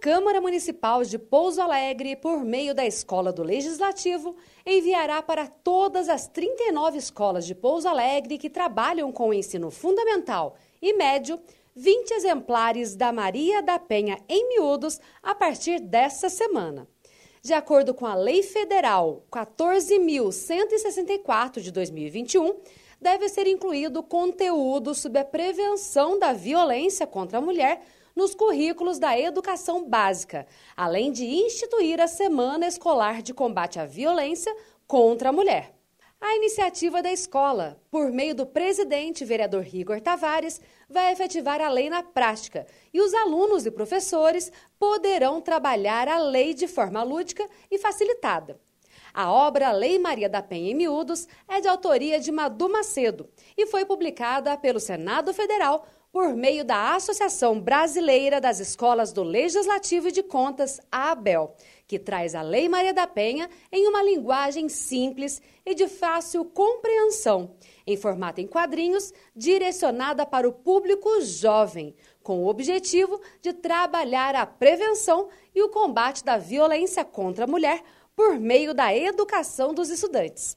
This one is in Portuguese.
Câmara Municipal de Pouso Alegre, por meio da Escola do Legislativo, enviará para todas as 39 escolas de Pouso Alegre que trabalham com o ensino fundamental e médio 20 exemplares da Maria da Penha em miúdos a partir desta semana. De acordo com a Lei Federal 14.164 de 2021, deve ser incluído conteúdo sobre a prevenção da violência contra a mulher nos currículos da educação básica, além de instituir a Semana Escolar de Combate à Violência contra a Mulher. A iniciativa da escola, por meio do presidente vereador Rigor Tavares, vai efetivar a lei na prática e os alunos e professores poderão trabalhar a lei de forma lúdica e facilitada. A obra Lei Maria da Penha em Miúdos é de autoria de Madu Macedo e foi publicada pelo Senado Federal por meio da Associação Brasileira das Escolas do Legislativo e de Contas, a ABEL, que traz a Lei Maria da Penha em uma linguagem simples e de fácil compreensão, em formato em quadrinhos, direcionada para o público jovem, com o objetivo de trabalhar a prevenção e o combate da violência contra a mulher por meio da educação dos estudantes.